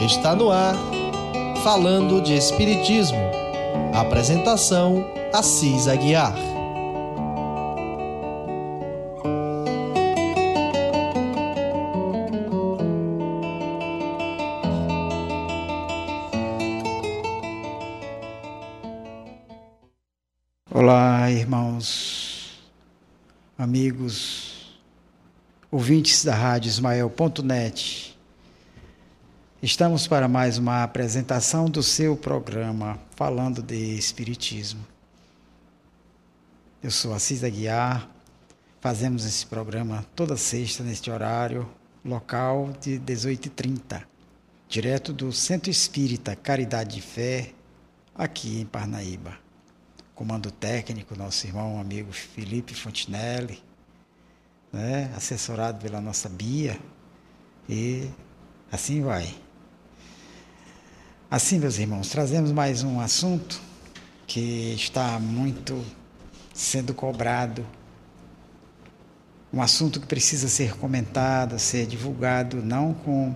Está no ar, falando de Espiritismo. Apresentação: Assis Aguiar. Olá, irmãos, amigos, ouvintes da Rádio Ismael.net. Estamos para mais uma apresentação do seu programa falando de Espiritismo. Eu sou Assis Aguiar, fazemos esse programa toda sexta neste horário, local de 18h30, direto do Centro Espírita Caridade de Fé, aqui em Parnaíba. Comando técnico, nosso irmão amigo Felipe Fontinelli, né, assessorado pela nossa Bia, e assim vai. Assim, meus irmãos, trazemos mais um assunto que está muito sendo cobrado. Um assunto que precisa ser comentado, ser divulgado, não com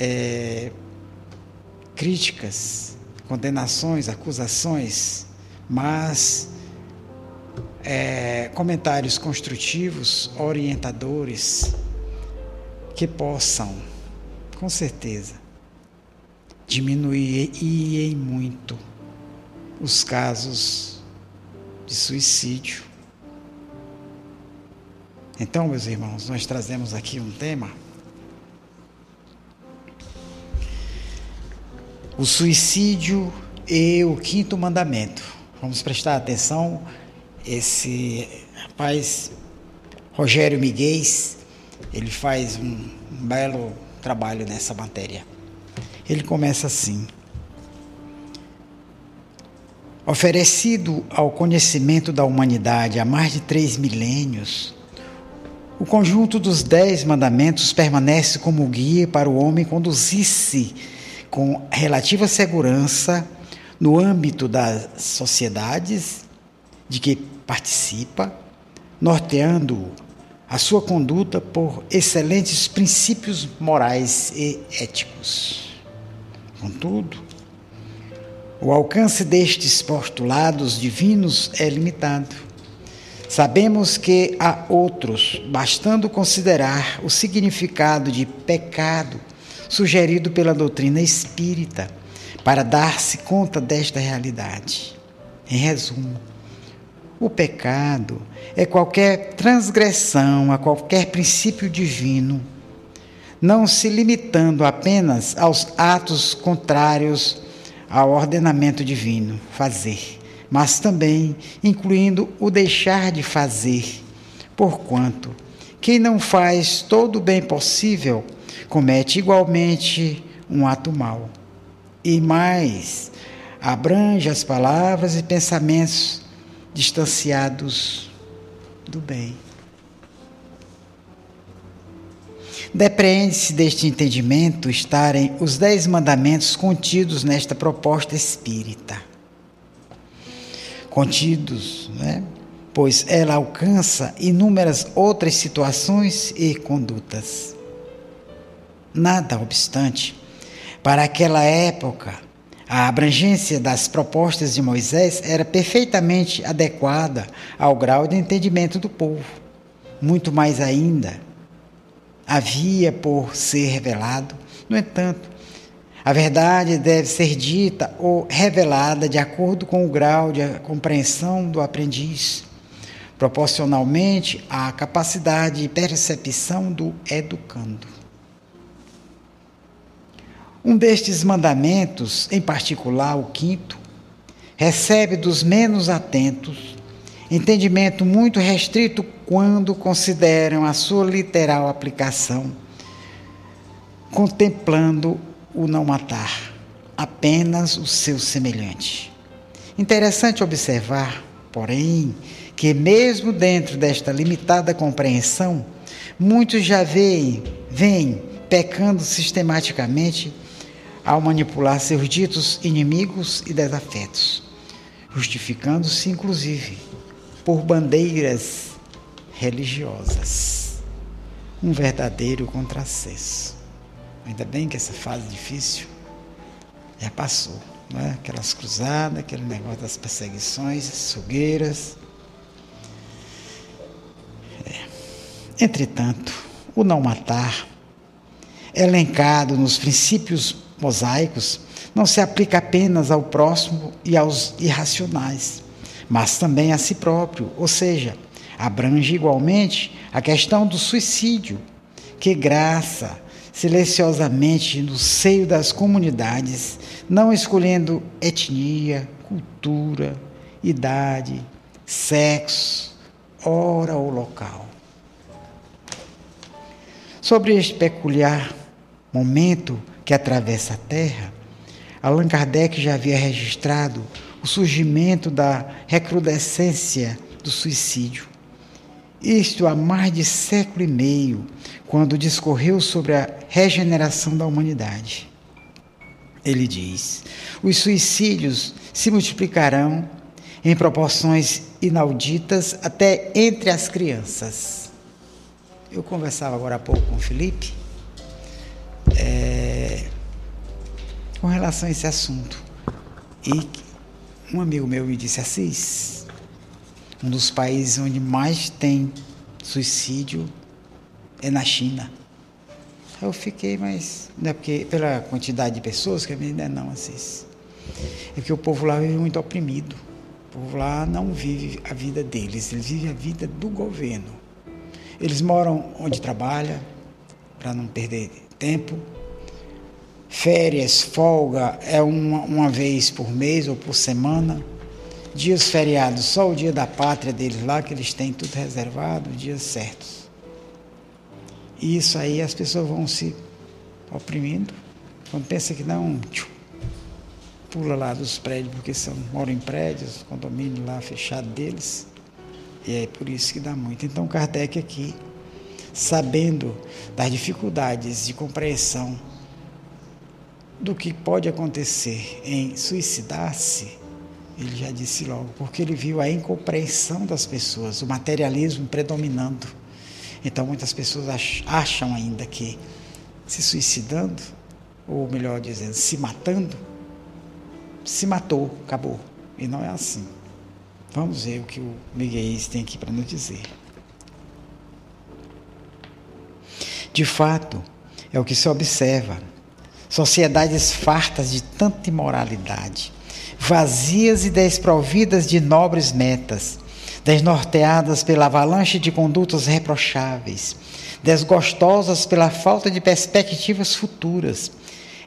é, críticas, condenações, acusações, mas é, comentários construtivos, orientadores, que possam, com certeza, diminuir muito os casos de suicídio. Então, meus irmãos, nós trazemos aqui um tema. O suicídio e o quinto mandamento. Vamos prestar atenção. Esse rapaz, Rogério Miguel, ele faz um belo trabalho nessa matéria. Ele começa assim: Oferecido ao conhecimento da humanidade há mais de três milênios, o conjunto dos Dez Mandamentos permanece como guia para o homem conduzir-se com relativa segurança no âmbito das sociedades de que participa, norteando a sua conduta por excelentes princípios morais e éticos. Contudo, o alcance destes postulados divinos é limitado. Sabemos que há outros, bastando considerar o significado de pecado sugerido pela doutrina espírita, para dar-se conta desta realidade. Em resumo, o pecado é qualquer transgressão a qualquer princípio divino não se limitando apenas aos atos contrários ao ordenamento divino, fazer, mas também incluindo o deixar de fazer, porquanto quem não faz todo o bem possível comete igualmente um ato mau. E mais, abrange as palavras e pensamentos distanciados do bem. Depreende-se deste entendimento estarem os dez mandamentos contidos nesta proposta espírita. Contidos, né? pois ela alcança inúmeras outras situações e condutas. Nada obstante, para aquela época, a abrangência das propostas de Moisés era perfeitamente adequada ao grau de entendimento do povo. Muito mais ainda, havia por ser revelado. No entanto, a verdade deve ser dita ou revelada de acordo com o grau de compreensão do aprendiz, proporcionalmente à capacidade de percepção do educando. Um destes mandamentos, em particular o quinto, recebe dos menos atentos Entendimento muito restrito quando consideram a sua literal aplicação, contemplando o não matar, apenas o seu semelhante. Interessante observar, porém, que mesmo dentro desta limitada compreensão, muitos já veem, veem pecando sistematicamente ao manipular seus ditos inimigos e desafetos, justificando-se, inclusive, por bandeiras religiosas. Um verdadeiro contrassenso. Ainda bem que essa fase difícil Já passou, não é? Aquelas cruzadas, aquele negócio das perseguições, as fogueiras. É. Entretanto, o não matar, elencado nos princípios mosaicos, não se aplica apenas ao próximo e aos irracionais, mas também a si próprio, ou seja, abrange igualmente a questão do suicídio, que graça silenciosamente no seio das comunidades, não escolhendo etnia, cultura, idade, sexo, hora ou local. Sobre este peculiar momento que atravessa a Terra, Allan Kardec já havia registrado o surgimento da recrudescência do suicídio. Isto há mais de século e meio, quando discorreu sobre a regeneração da humanidade. Ele diz: os suicídios se multiplicarão em proporções inauditas até entre as crianças. Eu conversava agora há pouco com o Felipe. É, com relação a esse assunto. E um amigo meu me disse, Assis, um dos países onde mais tem suicídio é na China. Eu fiquei, mas não é porque pela quantidade de pessoas que a menina não, Assis. É que o povo lá vive muito oprimido. O povo lá não vive a vida deles, eles vivem a vida do governo. Eles moram onde trabalha, para não perder tempo, Férias, folga é uma, uma vez por mês ou por semana. Dias feriados, só o dia da pátria deles lá, que eles têm tudo reservado, dias certos. E isso aí as pessoas vão se oprimindo. Quando pensa que não, tchum, pula lá dos prédios, porque são, moram em prédios, condomínio lá fechado deles. E é por isso que dá muito. Então Kardec aqui, sabendo das dificuldades de compreensão do que pode acontecer em suicidar-se, ele já disse logo, porque ele viu a incompreensão das pessoas, o materialismo predominando. Então muitas pessoas acham ainda que se suicidando, ou melhor dizendo, se matando, se matou, acabou. E não é assim. Vamos ver o que o Miguel tem aqui para nos dizer. De fato, é o que se observa sociedades fartas de tanta imoralidade, vazias e desprovidas de nobres metas, desnorteadas pela avalanche de condutas reprocháveis, desgostosas pela falta de perspectivas futuras,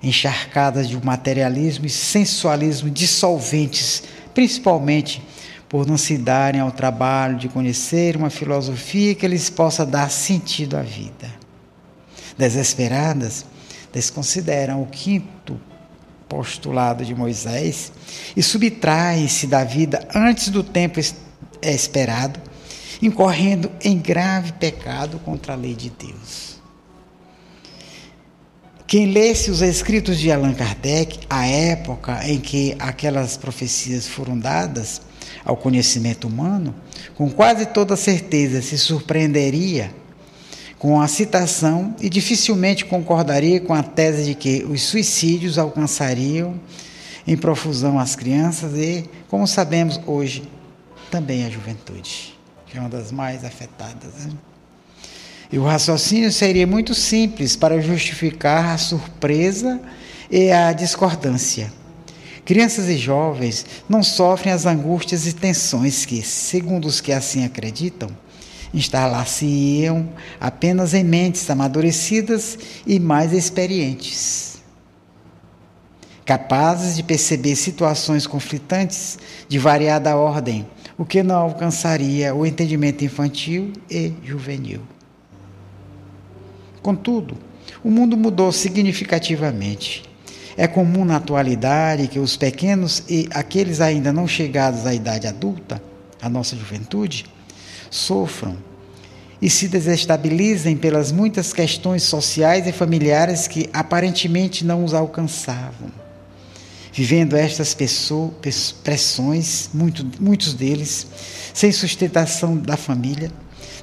encharcadas de um materialismo e sensualismo dissolventes, principalmente por não se darem ao trabalho de conhecer uma filosofia que lhes possa dar sentido à vida. Desesperadas, desconsideram o quinto postulado de Moisés e subtraem-se da vida antes do tempo esperado, incorrendo em grave pecado contra a lei de Deus. Quem lesse os escritos de Allan Kardec, a época em que aquelas profecias foram dadas ao conhecimento humano, com quase toda certeza se surpreenderia com a citação e dificilmente concordaria com a tese de que os suicídios alcançariam em profusão as crianças e, como sabemos hoje, também a juventude, que é uma das mais afetadas. Né? E o raciocínio seria muito simples para justificar a surpresa e a discordância. Crianças e jovens não sofrem as angústias e tensões que, segundo os que assim acreditam, instalar-se-iam apenas em mentes amadurecidas e mais experientes, capazes de perceber situações conflitantes de variada ordem, o que não alcançaria o entendimento infantil e juvenil. Contudo, o mundo mudou significativamente. É comum na atualidade que os pequenos e aqueles ainda não chegados à idade adulta, a nossa juventude, sofram e se desestabilizem pelas muitas questões sociais e familiares que aparentemente não os alcançavam. Vivendo estas pessoas, pressões, muito, muitos deles, sem sustentação da família,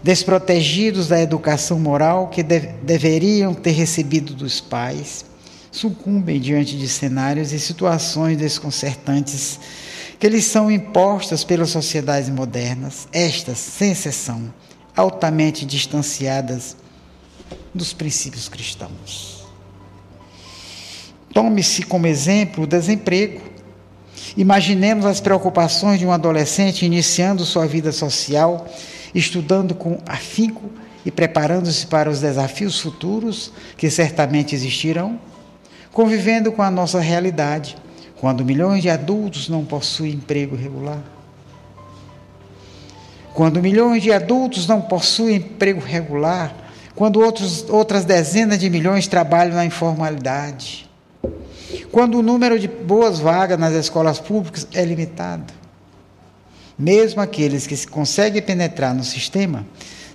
desprotegidos da educação moral que de, deveriam ter recebido dos pais, sucumbem diante de cenários e situações desconcertantes que lhes são impostas pelas sociedades modernas, estas, sem exceção, altamente distanciadas dos princípios cristãos. Tome-se como exemplo o desemprego. Imaginemos as preocupações de um adolescente iniciando sua vida social, estudando com afinco e preparando-se para os desafios futuros que certamente existirão, convivendo com a nossa realidade, quando milhões de adultos não possuem emprego regular. Quando milhões de adultos não possuem emprego regular, quando outros, outras dezenas de milhões trabalham na informalidade, quando o número de boas vagas nas escolas públicas é limitado. Mesmo aqueles que conseguem penetrar no sistema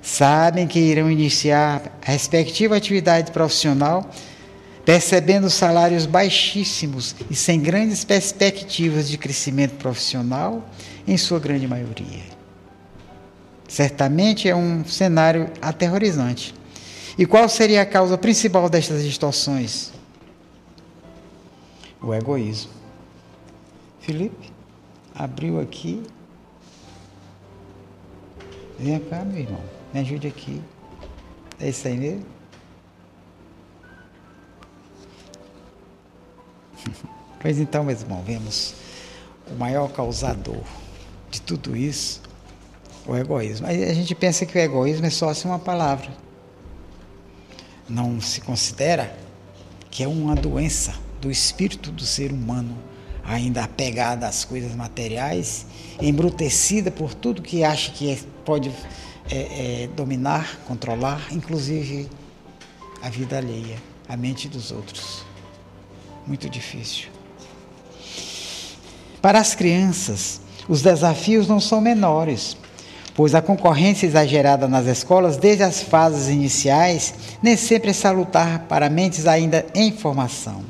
sabem que irão iniciar a respectiva atividade profissional percebendo salários baixíssimos e sem grandes perspectivas de crescimento profissional, em sua grande maioria. Certamente é um cenário aterrorizante. E qual seria a causa principal destas distorções? O egoísmo. Felipe, abriu aqui. Vem cá, meu irmão. Me ajude aqui. É isso aí mesmo? Pois então, meus irmãos, vemos o maior causador de tudo isso, o egoísmo. Aí a gente pensa que o egoísmo é só assim uma palavra. Não se considera que é uma doença do espírito do ser humano, ainda apegada às coisas materiais, embrutecida por tudo que acha que é, pode é, é, dominar, controlar, inclusive a vida alheia, a mente dos outros muito difícil. Para as crianças, os desafios não são menores, pois a concorrência exagerada nas escolas, desde as fases iniciais, nem sempre é salutar para mentes ainda em formação.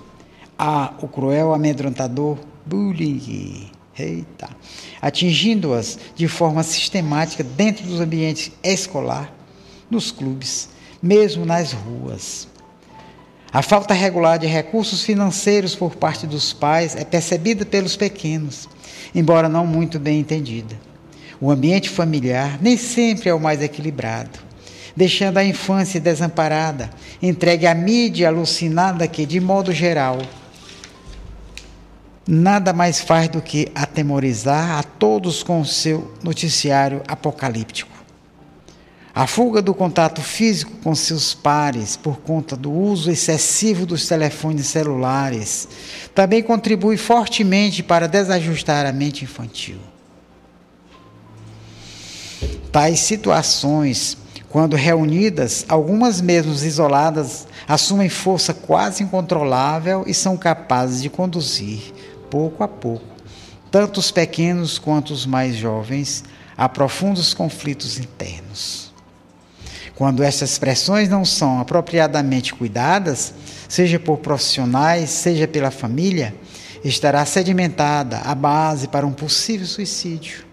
Há o cruel amedrontador bullying, eita, atingindo-as de forma sistemática dentro dos ambientes escolar, nos clubes, mesmo nas ruas. A falta regular de recursos financeiros por parte dos pais é percebida pelos pequenos, embora não muito bem entendida. O ambiente familiar nem sempre é o mais equilibrado, deixando a infância desamparada, entregue à mídia alucinada que, de modo geral, nada mais faz do que atemorizar a todos com o seu noticiário apocalíptico. A fuga do contato físico com seus pares por conta do uso excessivo dos telefones celulares também contribui fortemente para desajustar a mente infantil. Tais situações, quando reunidas, algumas mesmo isoladas, assumem força quase incontrolável e são capazes de conduzir, pouco a pouco, tanto os pequenos quanto os mais jovens, a profundos conflitos internos. Quando essas expressões não são apropriadamente cuidadas, seja por profissionais, seja pela família, estará sedimentada a base para um possível suicídio.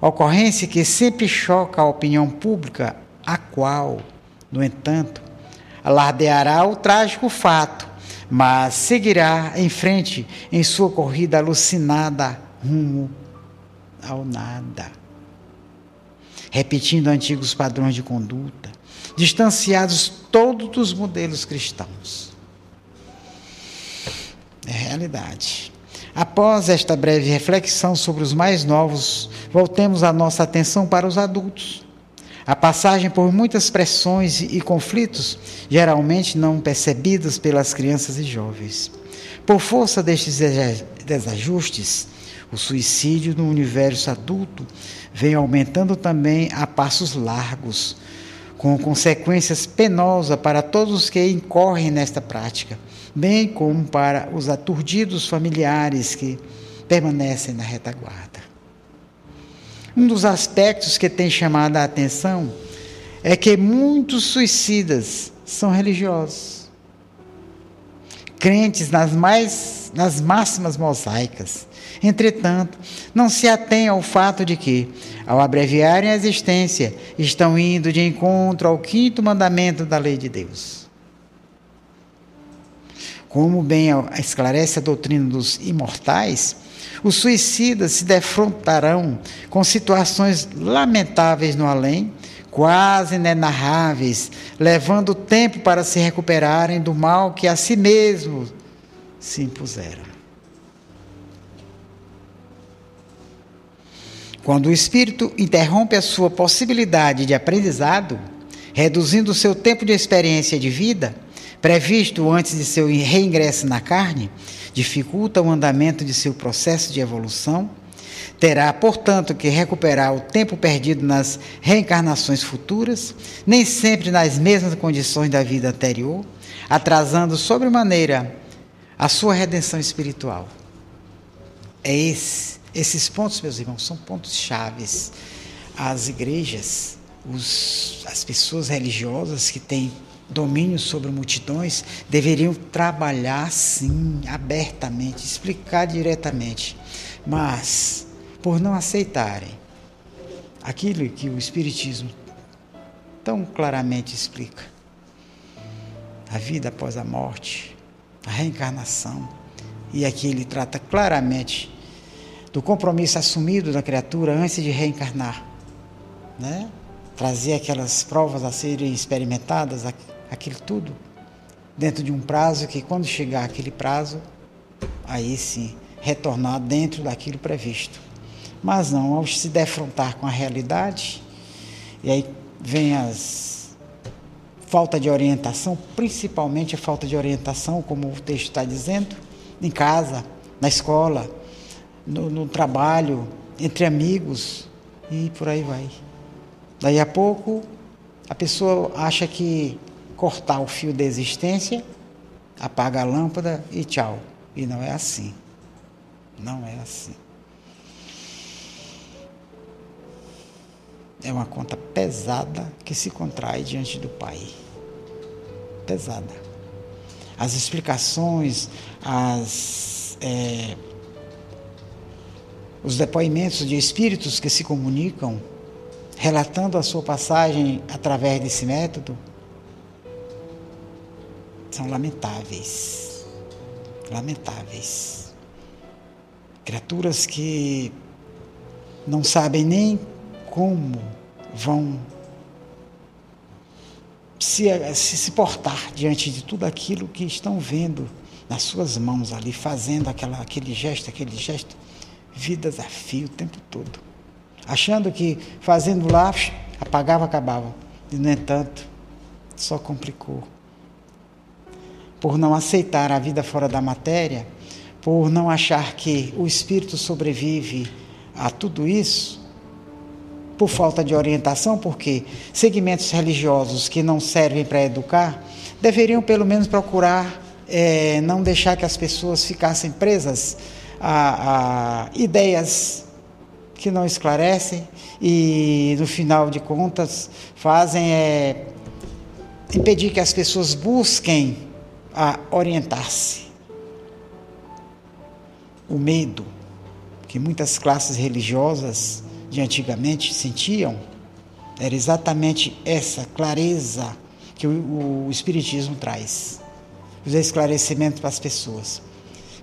Ocorrência que sempre choca a opinião pública, a qual, no entanto, alardeará o trágico fato, mas seguirá em frente em sua corrida alucinada rumo ao nada repetindo antigos padrões de conduta, distanciados todos dos modelos cristãos. É realidade. Após esta breve reflexão sobre os mais novos, voltemos a nossa atenção para os adultos. A passagem por muitas pressões e conflitos, geralmente não percebidos pelas crianças e jovens. Por força destes desajustes, o suicídio no universo adulto vem aumentando também a passos largos, com consequências penosas para todos os que incorrem nesta prática, bem como para os aturdidos familiares que permanecem na retaguarda. Um dos aspectos que tem chamado a atenção é que muitos suicidas são religiosos, crentes nas mais nas máximas mosaicas, Entretanto, não se atém ao fato de que, ao abreviarem a existência, estão indo de encontro ao quinto mandamento da lei de Deus. Como bem esclarece a doutrina dos imortais, os suicidas se defrontarão com situações lamentáveis no além, quase inenarráveis, levando tempo para se recuperarem do mal que a si mesmos se impuseram. Quando o espírito interrompe a sua possibilidade de aprendizado, reduzindo o seu tempo de experiência de vida, previsto antes de seu reingresso na carne, dificulta o andamento de seu processo de evolução, terá, portanto, que recuperar o tempo perdido nas reencarnações futuras, nem sempre nas mesmas condições da vida anterior, atrasando sobremaneira a sua redenção espiritual. É esse, esses pontos, meus irmãos, são pontos chaves. As igrejas, os, as pessoas religiosas que têm domínio sobre multidões deveriam trabalhar sim, abertamente, explicar diretamente. Mas, por não aceitarem aquilo que o Espiritismo tão claramente explica, a vida após a morte, a reencarnação, e aqui ele trata claramente do compromisso assumido da criatura antes de reencarnar, né? trazer aquelas provas a serem experimentadas, aquilo tudo, dentro de um prazo que, quando chegar aquele prazo, aí sim, retornar dentro daquilo previsto. Mas não, ao se defrontar com a realidade, e aí vem as falta de orientação, principalmente a falta de orientação, como o texto está dizendo, em casa, na escola, no, no trabalho, entre amigos e por aí vai. Daí a pouco a pessoa acha que cortar o fio da existência, apaga a lâmpada e tchau. E não é assim. Não é assim. É uma conta pesada que se contrai diante do Pai. Pesada. As explicações, as, é, os depoimentos de espíritos que se comunicam relatando a sua passagem através desse método, são lamentáveis. Lamentáveis. Criaturas que não sabem nem como vão se, se, se portar diante de tudo aquilo que estão vendo nas suas mãos ali, fazendo aquela, aquele gesto, aquele gesto, vidas a fio o tempo todo achando que fazendo lá, apagava, acabava. E, no entanto, só complicou. Por não aceitar a vida fora da matéria, por não achar que o espírito sobrevive a tudo isso, por falta de orientação, porque segmentos religiosos que não servem para educar deveriam pelo menos procurar é, não deixar que as pessoas ficassem presas a, a ideias que não esclarecem e, no final de contas, fazem é, impedir que as pessoas busquem a orientar-se. O medo que muitas classes religiosas de antigamente sentiam era exatamente essa clareza que o, o Espiritismo traz os esclarecimentos para as pessoas.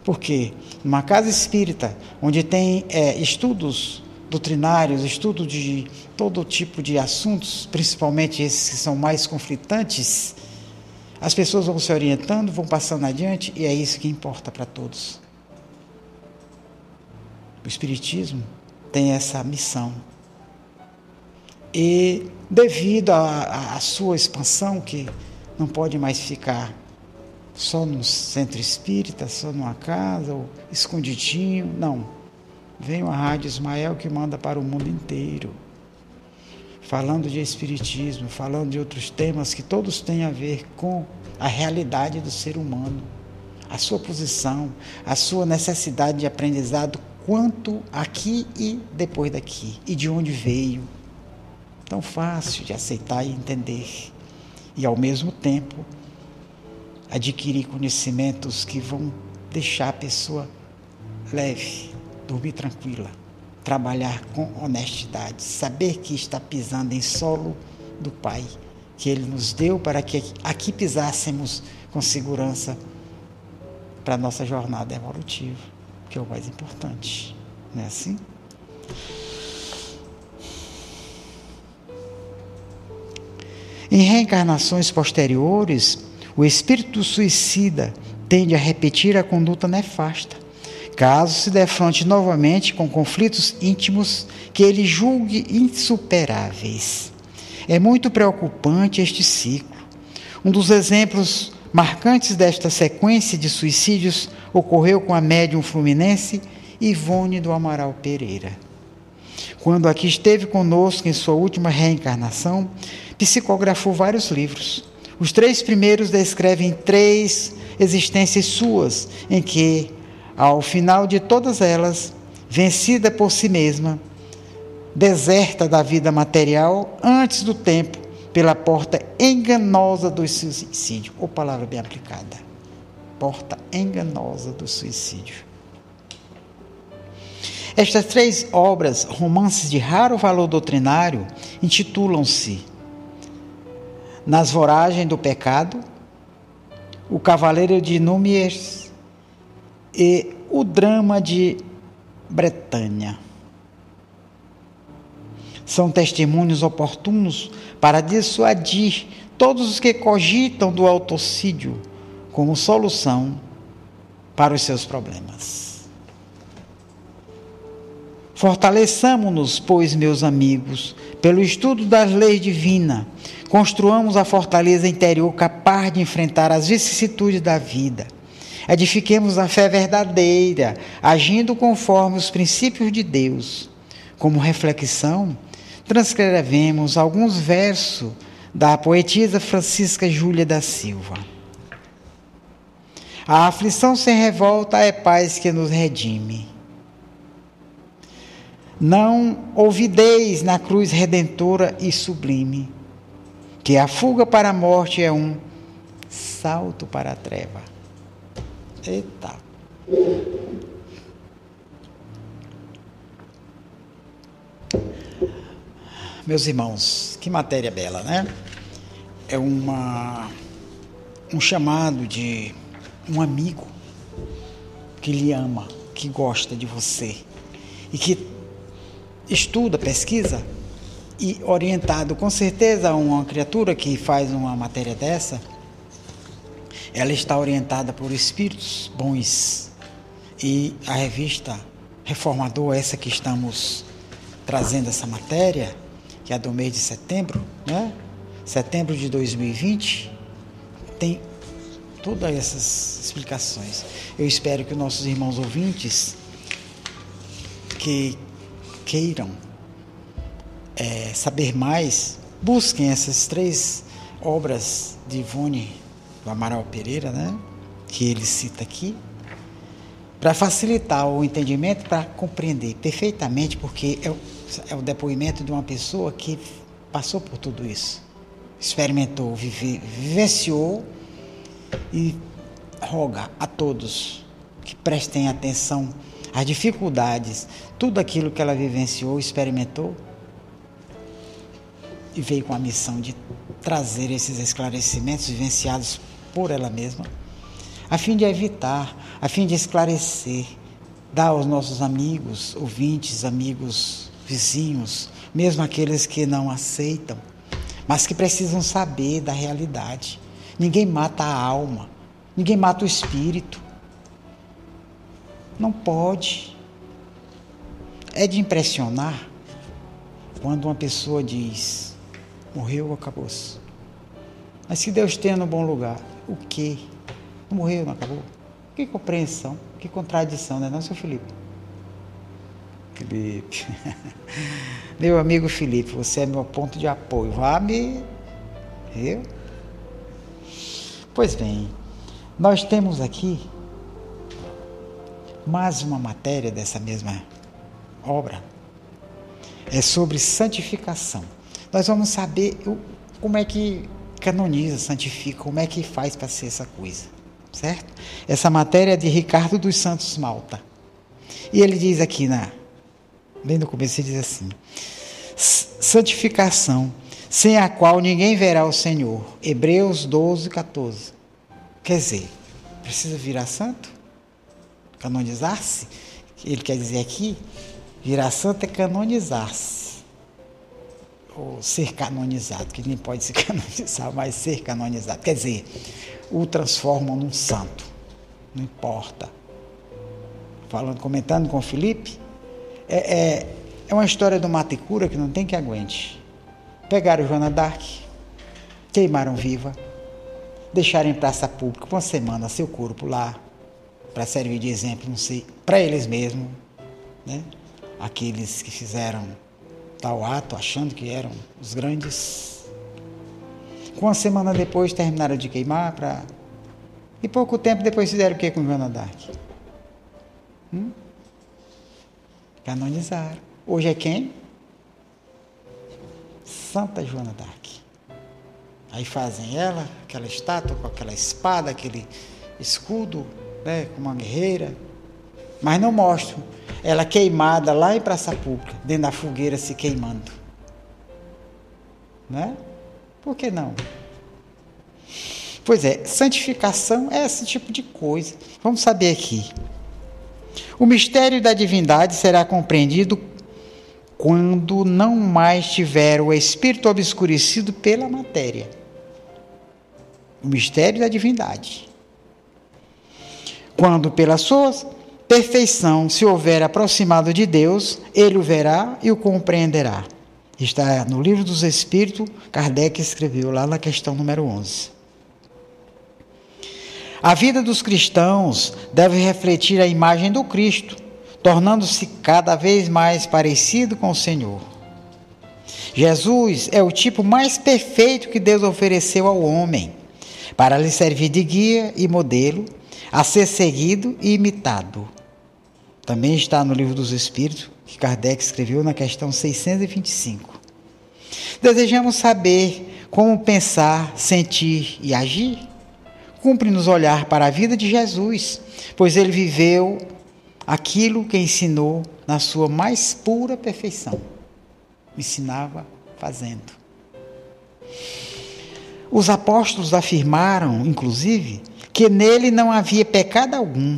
Porque numa casa espírita, onde tem é, estudos doutrinários, estudo de todo tipo de assuntos, principalmente esses que são mais conflitantes, as pessoas vão se orientando, vão passando adiante e é isso que importa para todos. O Espiritismo tem essa missão. E devido à sua expansão, que não pode mais ficar só no centro espírita, só numa casa, ou escondidinho, não Vem a Rádio Ismael que manda para o mundo inteiro, falando de Espiritismo, falando de outros temas que todos têm a ver com a realidade do ser humano, a sua posição, a sua necessidade de aprendizado quanto aqui e depois daqui, e de onde veio. Tão fácil de aceitar e entender. E ao mesmo tempo adquirir conhecimentos que vão deixar a pessoa leve, dormir tranquila, trabalhar com honestidade, saber que está pisando em solo do Pai, que Ele nos deu para que aqui pisássemos com segurança para a nossa jornada evolutiva, que é o mais importante. Não é assim? Em reencarnações posteriores, o espírito suicida tende a repetir a conduta nefasta, caso se defronte novamente com conflitos íntimos que ele julgue insuperáveis. É muito preocupante este ciclo. Um dos exemplos marcantes desta sequência de suicídios ocorreu com a médium fluminense Ivone do Amaral Pereira. Quando aqui esteve conosco em sua última reencarnação, psicografou vários livros. Os três primeiros descrevem três existências suas, em que, ao final de todas elas, vencida por si mesma, deserta da vida material antes do tempo, pela porta enganosa do suicídio. Ou palavra bem aplicada. Porta enganosa do suicídio. Estas três obras, romances de raro valor doutrinário, intitulam-se Nas Voragens do Pecado, O Cavaleiro de Númiers e O Drama de Bretanha. São testemunhos oportunos para dissuadir todos os que cogitam do autocídio como solução para os seus problemas. Fortaleçamo-nos, pois, meus amigos, pelo estudo das leis divinas, construamos a fortaleza interior capaz de enfrentar as vicissitudes da vida. Edifiquemos a fé verdadeira, agindo conforme os princípios de Deus. Como reflexão, transcrevemos alguns versos da poetisa Francisca Júlia da Silva. A aflição sem revolta é paz que nos redime. Não ouvideis na cruz redentora e sublime, que a fuga para a morte é um salto para a treva. Eita. Meus irmãos, que matéria bela, né? É uma um chamado de um amigo que lhe ama, que gosta de você e que estuda, pesquisa e orientado com certeza uma criatura que faz uma matéria dessa, ela está orientada por espíritos bons. E a revista Reformador, essa que estamos trazendo essa matéria, que é do mês de setembro, né? Setembro de 2020, tem todas essas explicações. Eu espero que nossos irmãos ouvintes que queiram é, saber mais, busquem essas três obras de Ivone do Amaral Pereira, né? que ele cita aqui, para facilitar o entendimento, para compreender perfeitamente, porque é o, é o depoimento de uma pessoa que passou por tudo isso, experimentou, vive, vivenciou e roga a todos que prestem atenção as dificuldades, tudo aquilo que ela vivenciou, experimentou, e veio com a missão de trazer esses esclarecimentos vivenciados por ela mesma, a fim de evitar, a fim de esclarecer, dar aos nossos amigos, ouvintes, amigos, vizinhos, mesmo aqueles que não aceitam, mas que precisam saber da realidade. Ninguém mata a alma, ninguém mata o espírito. Não pode. É de impressionar quando uma pessoa diz: morreu, acabou-se. Mas se Deus tenha no bom lugar, o quê? Não morreu, não acabou? Que compreensão, que contradição, não é não, seu Felipe? Felipe. meu amigo Felipe, você é meu ponto de apoio. Vá me. Eu? Pois bem, nós temos aqui mais uma matéria dessa mesma obra é sobre santificação. Nós vamos saber como é que canoniza, santifica, como é que faz para ser essa coisa, certo? Essa matéria é de Ricardo dos Santos Malta. E ele diz aqui na bem no começo ele diz assim: santificação, sem a qual ninguém verá o Senhor. Hebreus 12, 14. Quer dizer, precisa virar santo? Canonizar-se, ele quer dizer aqui, virar santo é canonizar-se. Ou ser canonizado, que nem pode se canonizar, mas ser canonizado. Quer dizer, o transformam num santo. Não importa. Falando, comentando com o Felipe, é, é, é uma história do Maticura que não tem que aguente. Pegaram Joana Dark, queimaram viva, deixaram em praça pública uma semana seu corpo lá, para servir de exemplo, não sei, para eles mesmos, né? aqueles que fizeram tal ato achando que eram os grandes. Com uma semana depois terminaram de queimar para. E pouco tempo depois fizeram o que com Joana Dark? Hum? Canonizaram. Hoje é quem? Santa Joana Dark. Aí fazem ela, aquela estátua com aquela espada, aquele escudo, né, com uma guerreira, mas não mostram ela queimada lá em praça pública, dentro da fogueira se queimando. Né? Por que não? Pois é, santificação é esse tipo de coisa. Vamos saber aqui. O mistério da divindade será compreendido quando não mais tiver o espírito obscurecido pela matéria. O mistério da divindade. Quando, pela sua perfeição, se houver aproximado de Deus, ele o verá e o compreenderá. Está no livro dos Espíritos, Kardec escreveu lá na questão número 11. A vida dos cristãos deve refletir a imagem do Cristo, tornando-se cada vez mais parecido com o Senhor. Jesus é o tipo mais perfeito que Deus ofereceu ao homem, para lhe servir de guia e modelo a ser seguido e imitado. Também está no Livro dos Espíritos, que Kardec escreveu na questão 625. Desejamos saber como pensar, sentir e agir? Cumpre-nos olhar para a vida de Jesus, pois ele viveu aquilo que ensinou na sua mais pura perfeição. Ensinava fazendo. Os apóstolos afirmaram, inclusive, que nele não havia pecado algum.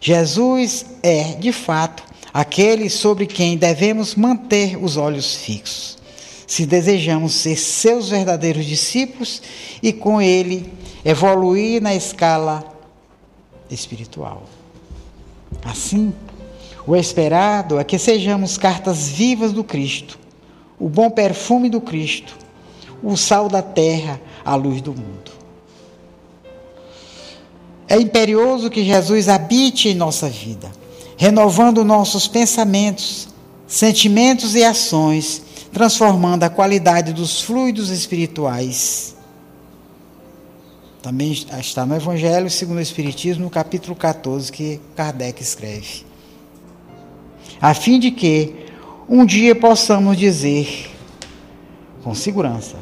Jesus é, de fato, aquele sobre quem devemos manter os olhos fixos, se desejamos ser seus verdadeiros discípulos e com ele evoluir na escala espiritual. Assim, o esperado é que sejamos cartas vivas do Cristo, o bom perfume do Cristo, o sal da terra, a luz do mundo. É imperioso que Jesus habite em nossa vida, renovando nossos pensamentos, sentimentos e ações, transformando a qualidade dos fluidos espirituais. Também está no Evangelho segundo o Espiritismo, no capítulo 14, que Kardec escreve. A fim de que um dia possamos dizer com segurança: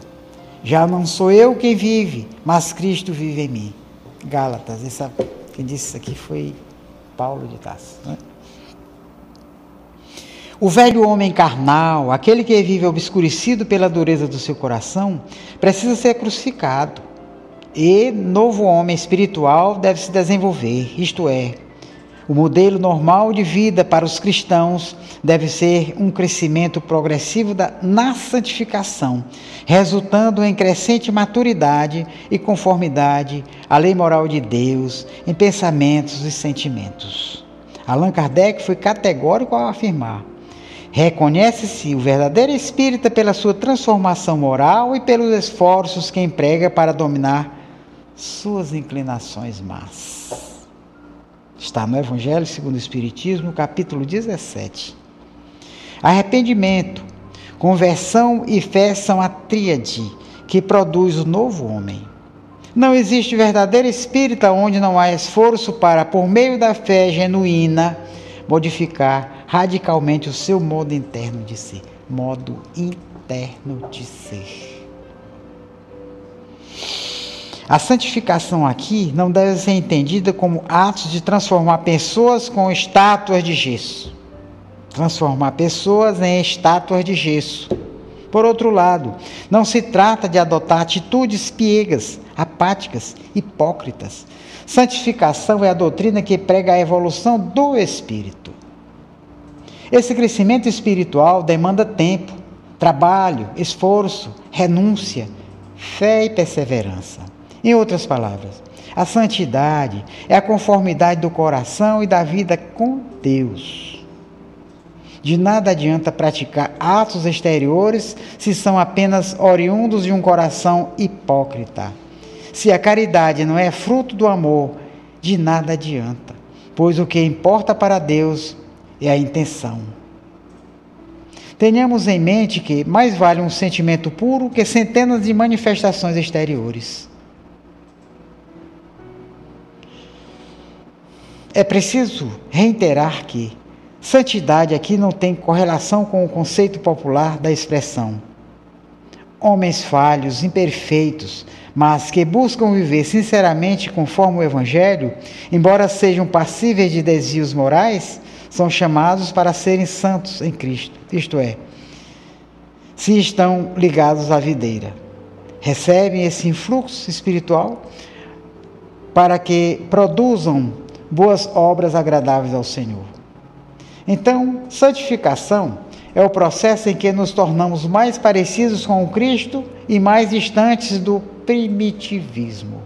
Já não sou eu quem vive, mas Cristo vive em mim. Gálatas. Essa, quem disse isso aqui foi Paulo de Tarso. Né? O velho homem carnal, aquele que vive obscurecido pela dureza do seu coração, precisa ser crucificado. E novo homem espiritual deve se desenvolver, isto é, o modelo normal de vida para os cristãos deve ser um crescimento progressivo da, na santificação, resultando em crescente maturidade e conformidade à lei moral de Deus em pensamentos e sentimentos. Allan Kardec foi categórico ao afirmar: reconhece-se o verdadeiro espírita pela sua transformação moral e pelos esforços que emprega para dominar suas inclinações más. Está no Evangelho segundo o Espiritismo, capítulo 17. Arrependimento, conversão e fé são a tríade que produz o novo homem. Não existe verdadeiro espírita onde não há esforço para, por meio da fé genuína, modificar radicalmente o seu modo interno de ser. Modo interno de ser. A santificação aqui não deve ser entendida como atos de transformar pessoas com estátuas de gesso. Transformar pessoas em estátuas de gesso. Por outro lado, não se trata de adotar atitudes piegas, apáticas, hipócritas. Santificação é a doutrina que prega a evolução do espírito. Esse crescimento espiritual demanda tempo, trabalho, esforço, renúncia, fé e perseverança. Em outras palavras, a santidade é a conformidade do coração e da vida com Deus. De nada adianta praticar atos exteriores se são apenas oriundos de um coração hipócrita. Se a caridade não é fruto do amor, de nada adianta, pois o que importa para Deus é a intenção. Tenhamos em mente que mais vale um sentimento puro que centenas de manifestações exteriores. É preciso reiterar que santidade aqui não tem correlação com o conceito popular da expressão. Homens falhos, imperfeitos, mas que buscam viver sinceramente conforme o Evangelho, embora sejam passíveis de desvios morais, são chamados para serem santos em Cristo, isto é, se estão ligados à videira. Recebem esse influxo espiritual para que produzam boas obras agradáveis ao Senhor. Então, santificação é o processo em que nos tornamos mais parecidos com o Cristo e mais distantes do primitivismo.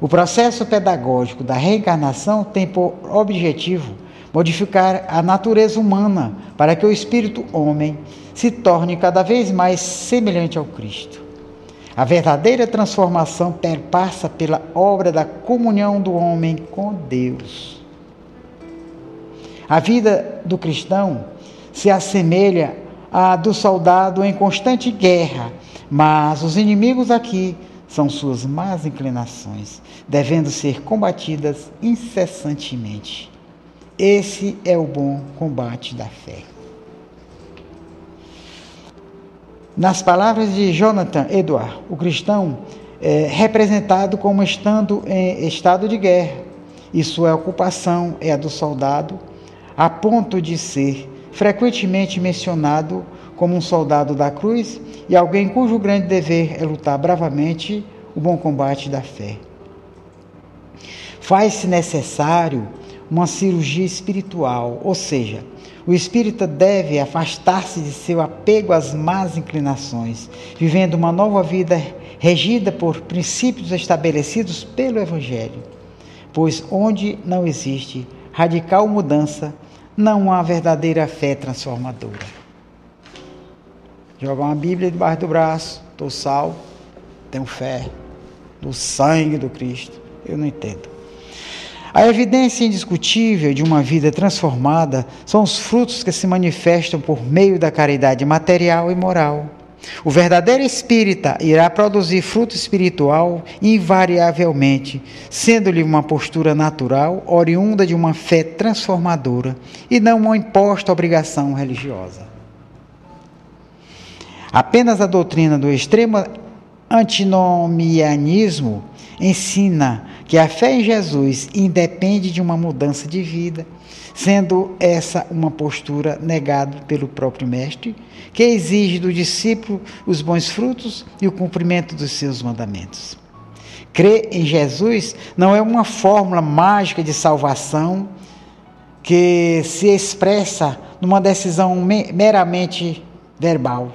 O processo pedagógico da reencarnação tem por objetivo modificar a natureza humana para que o espírito homem se torne cada vez mais semelhante ao Cristo. A verdadeira transformação perpassa pela obra da comunhão do homem com Deus. A vida do cristão se assemelha à do soldado em constante guerra, mas os inimigos aqui são suas más inclinações, devendo ser combatidas incessantemente. Esse é o bom combate da fé. Nas palavras de Jonathan Edward, o cristão é representado como estando em estado de guerra, e sua ocupação é a do soldado, a ponto de ser frequentemente mencionado como um soldado da cruz e alguém cujo grande dever é lutar bravamente o bom combate da fé. Faz-se necessário uma cirurgia espiritual, ou seja, o espírita deve afastar-se de seu apego às más inclinações, vivendo uma nova vida regida por princípios estabelecidos pelo Evangelho. Pois onde não existe radical mudança, não há verdadeira fé transformadora. Jogar uma Bíblia debaixo do braço, estou salvo, tenho fé no sangue do Cristo. Eu não entendo. A evidência indiscutível de uma vida transformada são os frutos que se manifestam por meio da caridade material e moral. O verdadeiro espírita irá produzir fruto espiritual invariavelmente, sendo-lhe uma postura natural, oriunda de uma fé transformadora e não uma imposta obrigação religiosa. Apenas a doutrina do extremo antinomianismo ensina que a fé em Jesus independe de uma mudança de vida, sendo essa uma postura negada pelo próprio Mestre, que exige do discípulo os bons frutos e o cumprimento dos seus mandamentos. Crer em Jesus não é uma fórmula mágica de salvação que se expressa numa decisão meramente verbal.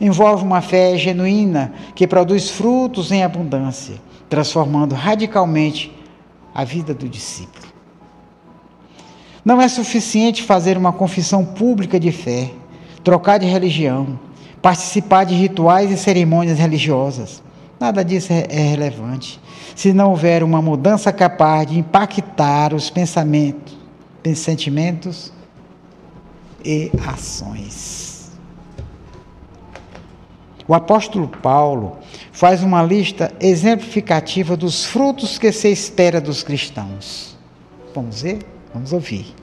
Envolve uma fé genuína que produz frutos em abundância transformando radicalmente a vida do discípulo. Não é suficiente fazer uma confissão pública de fé, trocar de religião, participar de rituais e cerimônias religiosas. Nada disso é, é relevante se não houver uma mudança capaz de impactar os pensamentos, sentimentos e ações. O apóstolo Paulo faz uma lista exemplificativa dos frutos que se espera dos cristãos. Vamos ver? Vamos ouvir.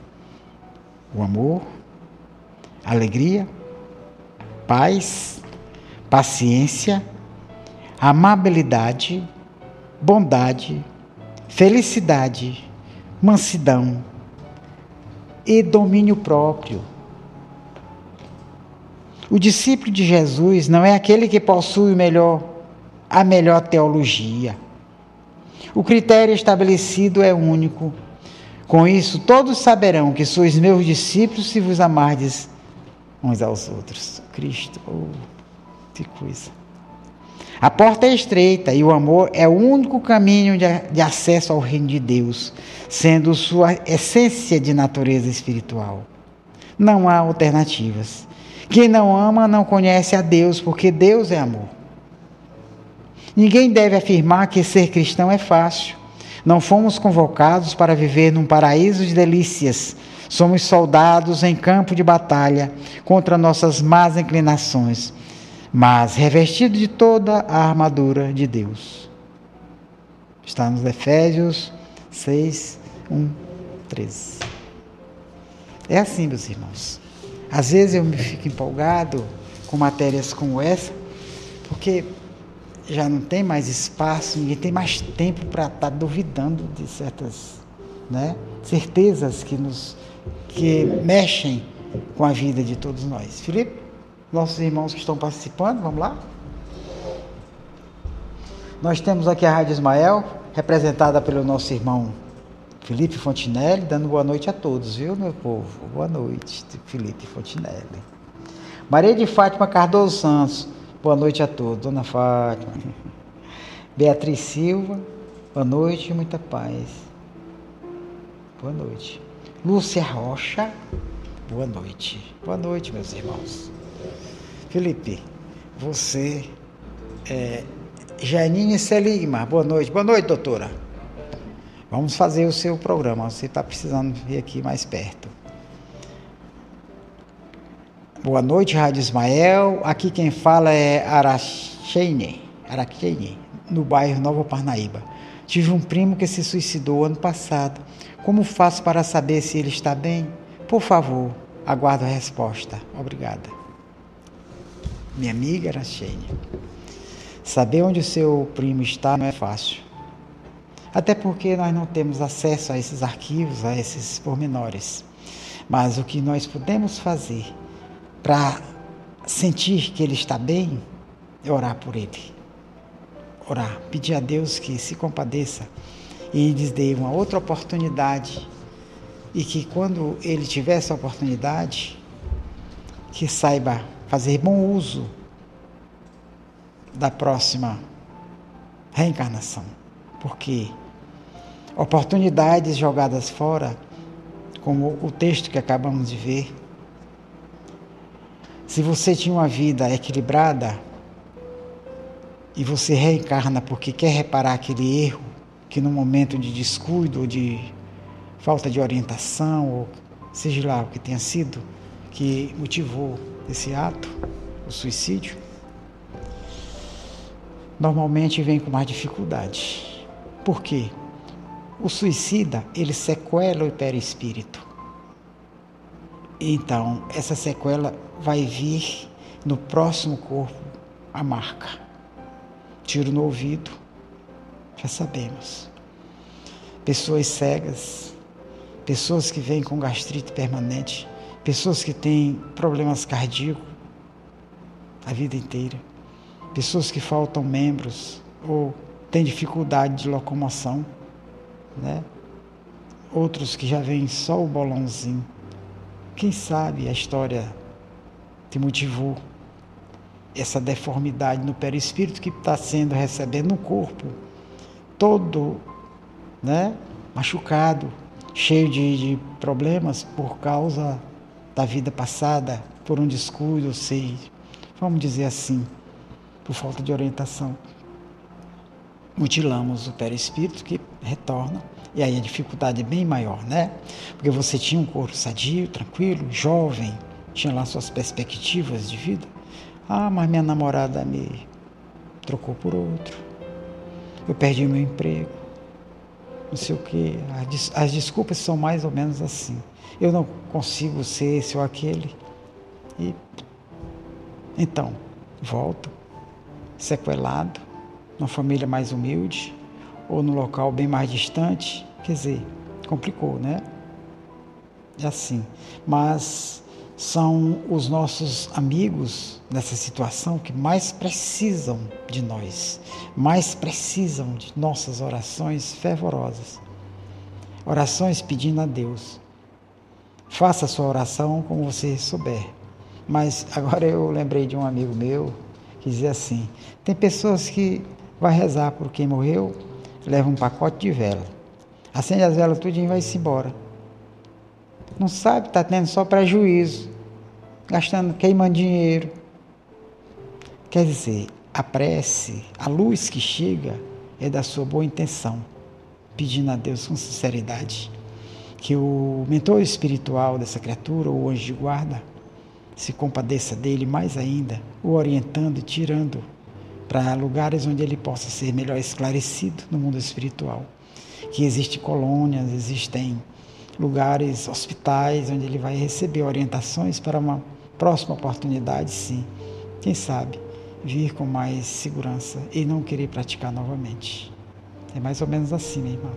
O amor, alegria, paz, paciência, amabilidade, bondade, felicidade, mansidão e domínio próprio o discípulo de Jesus não é aquele que possui melhor a melhor teologia. O critério estabelecido é único. Com isso, todos saberão que sois meus discípulos se vos amardes uns aos outros. Cristo, oh, que coisa. A porta é estreita e o amor é o único caminho de acesso ao reino de Deus, sendo sua essência de natureza espiritual. Não há alternativas. Quem não ama não conhece a Deus, porque Deus é amor. Ninguém deve afirmar que ser cristão é fácil. Não fomos convocados para viver num paraíso de delícias. Somos soldados em campo de batalha contra nossas más inclinações, mas revestidos de toda a armadura de Deus. Está nos Efésios 6, 1, 13. É assim, meus irmãos. Às vezes eu me fico empolgado com matérias como essa, porque já não tem mais espaço, ninguém tem mais tempo para estar tá duvidando de certas né, certezas que nos que mexem com a vida de todos nós. Felipe, nossos irmãos que estão participando, vamos lá? Nós temos aqui a Rádio Ismael, representada pelo nosso irmão Felipe Fontinelli, dando boa noite a todos, viu, meu povo? Boa noite, Felipe Fontinelli. Maria de Fátima Cardoso Santos, boa noite a todos. Dona Fátima. Beatriz Silva, boa noite e muita paz. Boa noite. Lúcia Rocha, boa noite. Boa noite, meus irmãos. Felipe, você é Janine Seligma, boa noite. Boa noite, doutora. Vamos fazer o seu programa. Você está precisando vir aqui mais perto. Boa noite, Rádio Ismael. Aqui quem fala é Aracheine, Aracheine, no bairro Nova Parnaíba. Tive um primo que se suicidou ano passado. Como faço para saber se ele está bem? Por favor, aguardo a resposta. Obrigada. Minha amiga Aracheine. Saber onde o seu primo está não é fácil até porque nós não temos acesso a esses arquivos, a esses pormenores. Mas o que nós podemos fazer para sentir que ele está bem é orar por ele. Orar, pedir a Deus que se compadeça e lhes dê uma outra oportunidade e que quando ele tiver essa oportunidade, que saiba fazer bom uso da próxima reencarnação porque oportunidades jogadas fora, como o texto que acabamos de ver, se você tinha uma vida equilibrada e você reencarna porque quer reparar aquele erro que no momento de descuido ou de falta de orientação, ou seja lá o que tenha sido, que motivou esse ato, o suicídio, normalmente vem com mais dificuldade. Por quê? O suicida, ele sequela o perispírito. Então, essa sequela vai vir no próximo corpo a marca. Tiro no ouvido, já sabemos. Pessoas cegas, pessoas que vêm com gastrite permanente, pessoas que têm problemas cardíacos a vida inteira, pessoas que faltam membros ou tem dificuldade de locomoção, né? Outros que já vêm só o bolãozinho. Quem sabe a história te motivou essa deformidade no perispírito que está sendo recebendo no corpo todo, né? Machucado, cheio de, de problemas por causa da vida passada, por um descuido, sei, vamos dizer assim, por falta de orientação mutilamos o perispírito que retorna, e aí a dificuldade é bem maior, né? Porque você tinha um corpo sadio, tranquilo, jovem, tinha lá suas perspectivas de vida. Ah, mas minha namorada me trocou por outro. Eu perdi meu emprego. Não sei o que. As desculpas são mais ou menos assim. Eu não consigo ser esse ou aquele. E então, volta, sequelado, numa família mais humilde ou num local bem mais distante, quer dizer, complicou, né? É assim. Mas são os nossos amigos nessa situação que mais precisam de nós, mais precisam de nossas orações fervorosas. Orações pedindo a Deus. Faça a sua oração como você souber. Mas agora eu lembrei de um amigo meu que dizia assim: tem pessoas que vai rezar por quem morreu, leva um pacote de vela, acende as velas tudinho e vai-se embora. Não sabe, está tendo só prejuízo, gastando, queimando dinheiro. Quer dizer, a prece, a luz que chega é da sua boa intenção, pedindo a Deus com sinceridade que o mentor espiritual dessa criatura, o anjo de guarda, se compadeça dele mais ainda, o orientando e tirando para lugares onde ele possa ser melhor esclarecido no mundo espiritual. Que existem colônias, existem lugares, hospitais, onde ele vai receber orientações para uma próxima oportunidade, sim. Quem sabe vir com mais segurança e não querer praticar novamente. É mais ou menos assim, minha irmã.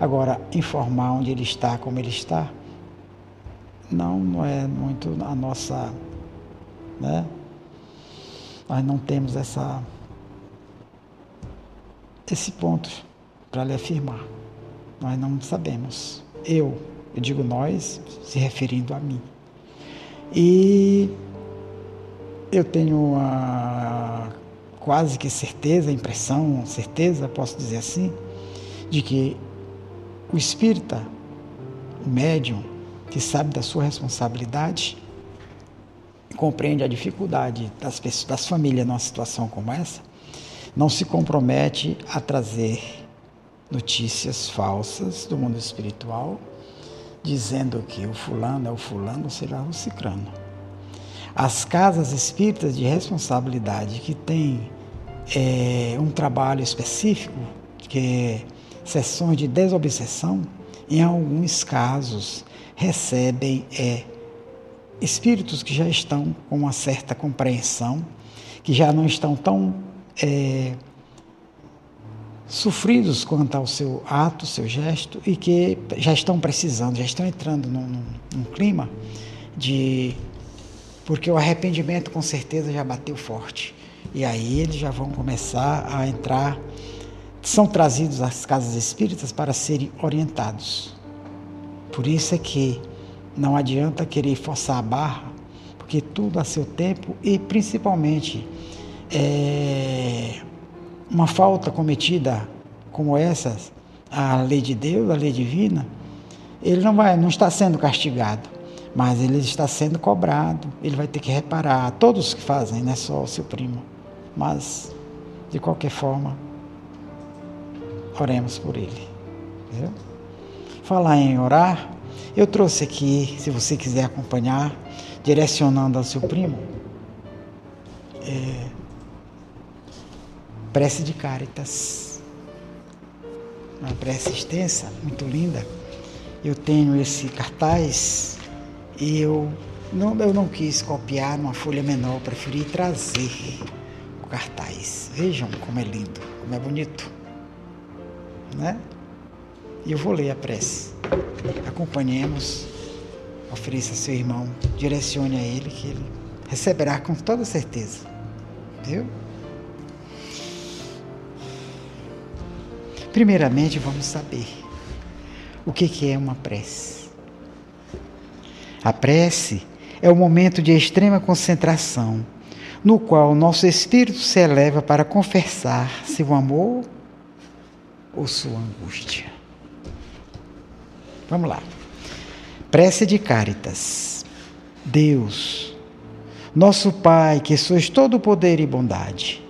Agora, informar onde ele está, como ele está, não, é muito a nossa, né? Nós não temos essa esse ponto para lhe afirmar. Nós não sabemos. Eu, eu digo nós, se referindo a mim. E eu tenho a quase que certeza, impressão, certeza, posso dizer assim, de que o espírita, o médium, que sabe da sua responsabilidade, compreende a dificuldade das pessoas, das famílias numa situação como essa, não se compromete a trazer notícias falsas do mundo espiritual, dizendo que o fulano é o fulano, será o cicrano. As casas espíritas de responsabilidade que têm é, um trabalho específico, que é sessões de desobsessão, em alguns casos recebem é, espíritos que já estão com uma certa compreensão, que já não estão tão é, sofridos quanto ao seu ato, seu gesto, e que já estão precisando, já estão entrando num, num, num clima de. Porque o arrependimento com certeza já bateu forte. E aí eles já vão começar a entrar, são trazidos às casas espíritas para serem orientados. Por isso é que não adianta querer forçar a barra, porque tudo a seu tempo e principalmente é, uma falta cometida como essa, a lei de Deus, a lei divina, ele não vai, não está sendo castigado, mas ele está sendo cobrado. Ele vai ter que reparar. Todos que fazem, não é só o seu primo. Mas de qualquer forma, oremos por ele. Entendeu? Falar em orar, eu trouxe aqui, se você quiser acompanhar, direcionando ao seu primo, é, prece de Caritas. Uma prece extensa, muito linda. Eu tenho esse cartaz e eu não, eu não quis copiar numa folha menor, preferi trazer o cartaz. Vejam como é lindo, como é bonito. Né? E eu vou ler a prece. Acompanhemos, ofereça a seu irmão, direcione a ele, que ele receberá com toda certeza. Viu? Primeiramente, vamos saber o que é uma prece. A prece é o momento de extrema concentração, no qual nosso espírito se eleva para confessar seu amor ou sua angústia. Vamos lá. Prece de Caritas. Deus, nosso Pai, que sois todo poder e bondade,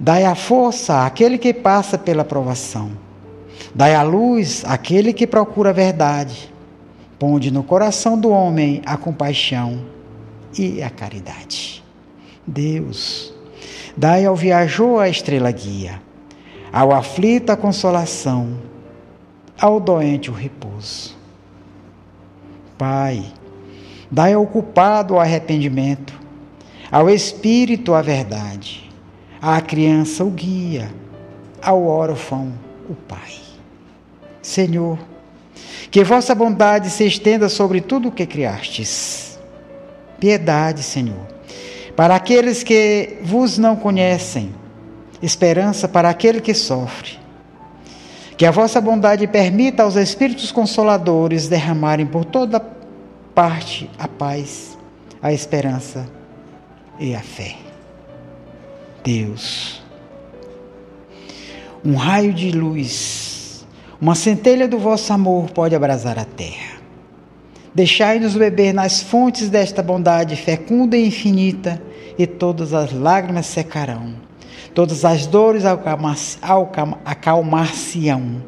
dai a força àquele que passa pela provação. Dai a luz àquele que procura a verdade. Ponde no coração do homem a compaixão e a caridade. Deus, dai ao viajor a estrela guia ao aflito a consolação, ao doente o repouso. Pai, dai ao culpado o arrependimento, ao espírito a verdade, à criança o guia, ao órfão o Pai. Senhor, que vossa bondade se estenda sobre tudo o que criastes. piedade, Senhor. Para aqueles que vos não conhecem, esperança para aquele que sofre. Que a vossa bondade permita aos Espíritos Consoladores derramarem por toda parte a paz, a esperança e a fé. Deus, um raio de luz, uma centelha do vosso amor pode abrasar a terra. Deixai-nos beber nas fontes desta bondade fecunda e infinita, e todas as lágrimas secarão, todas as dores acalmar-se-ão.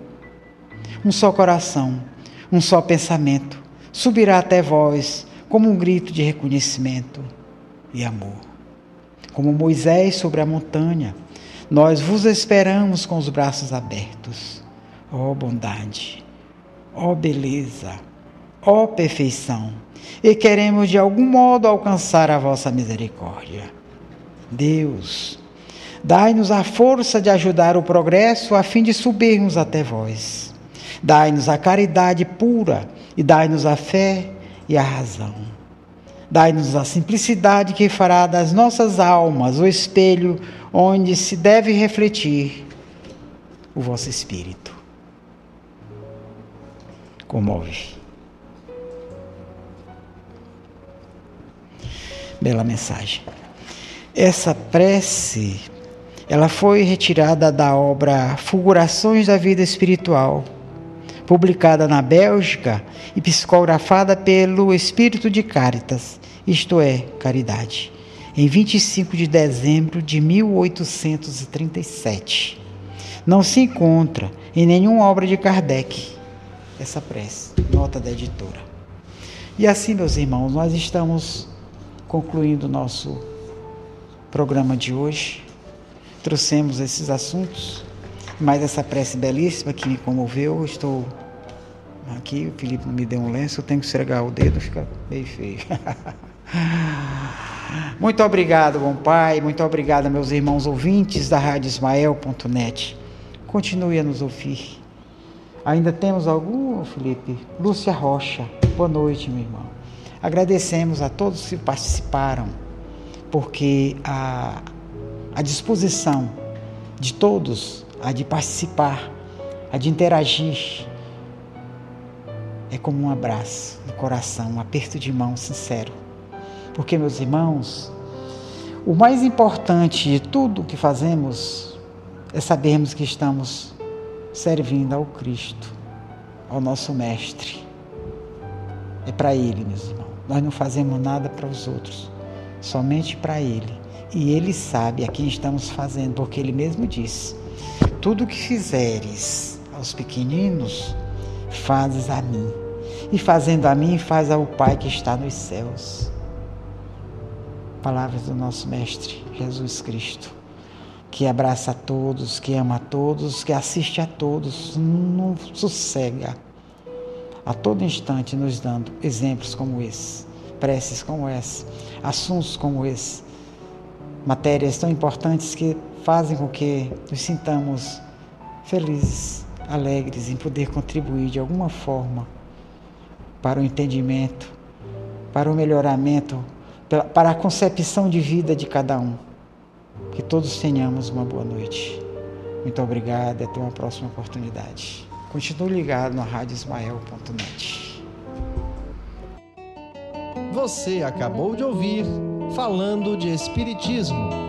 Um só coração, um só pensamento subirá até vós como um grito de reconhecimento e amor. Como Moisés sobre a montanha, nós vos esperamos com os braços abertos. Ó oh, bondade, ó oh, beleza, ó oh, perfeição, e queremos de algum modo alcançar a vossa misericórdia. Deus, dai-nos a força de ajudar o progresso a fim de subirmos até vós. Dai-nos a caridade pura e dai-nos a fé e a razão. Dai-nos a simplicidade que fará das nossas almas o espelho onde se deve refletir o vosso espírito. Comove. Bela mensagem. Essa prece, ela foi retirada da obra Fulgurações da Vida Espiritual, publicada na Bélgica e psicografada pelo Espírito de Caritas, isto é, Caridade, em 25 de dezembro de 1837. Não se encontra em nenhuma obra de Kardec essa prece, nota da editora. E assim, meus irmãos, nós estamos concluindo o nosso programa de hoje. Trouxemos esses assuntos, mais essa prece belíssima que me comoveu. Estou aqui, o Felipe me deu um lenço, eu tenho que esfregar o dedo, fica meio feio. Muito obrigado, bom Pai. Muito obrigado, meus irmãos ouvintes da Rádio Ismael.net. Continue a nos ouvir. Ainda temos algum, Felipe? Lúcia Rocha. Boa noite, meu irmão. Agradecemos a todos que participaram, porque a, a disposição de todos a de participar, a de interagir, é como um abraço no coração, um aperto de mão sincero. Porque, meus irmãos, o mais importante de tudo que fazemos é sabermos que estamos servindo ao Cristo, ao nosso Mestre. É para Ele, meus irmãos. Nós não fazemos nada para os outros, somente para Ele. E Ele sabe a quem estamos fazendo, porque Ele mesmo disse: Tudo que fizeres aos pequeninos, fazes a mim e fazendo a mim, faz ao Pai que está nos céus. Palavras do nosso Mestre Jesus Cristo, que abraça a todos, que ama a todos, que assiste a todos, não sossega, a todo instante nos dando exemplos como esse, preces como essa, assuntos como esse, matérias tão importantes que fazem com que nos sintamos felizes, alegres em poder contribuir de alguma forma para o entendimento, para o melhoramento, para a concepção de vida de cada um. Que todos tenhamos uma boa noite. Muito obrigado e até uma próxima oportunidade. Continue ligado na radiosmael.net. Você acabou de ouvir Falando de Espiritismo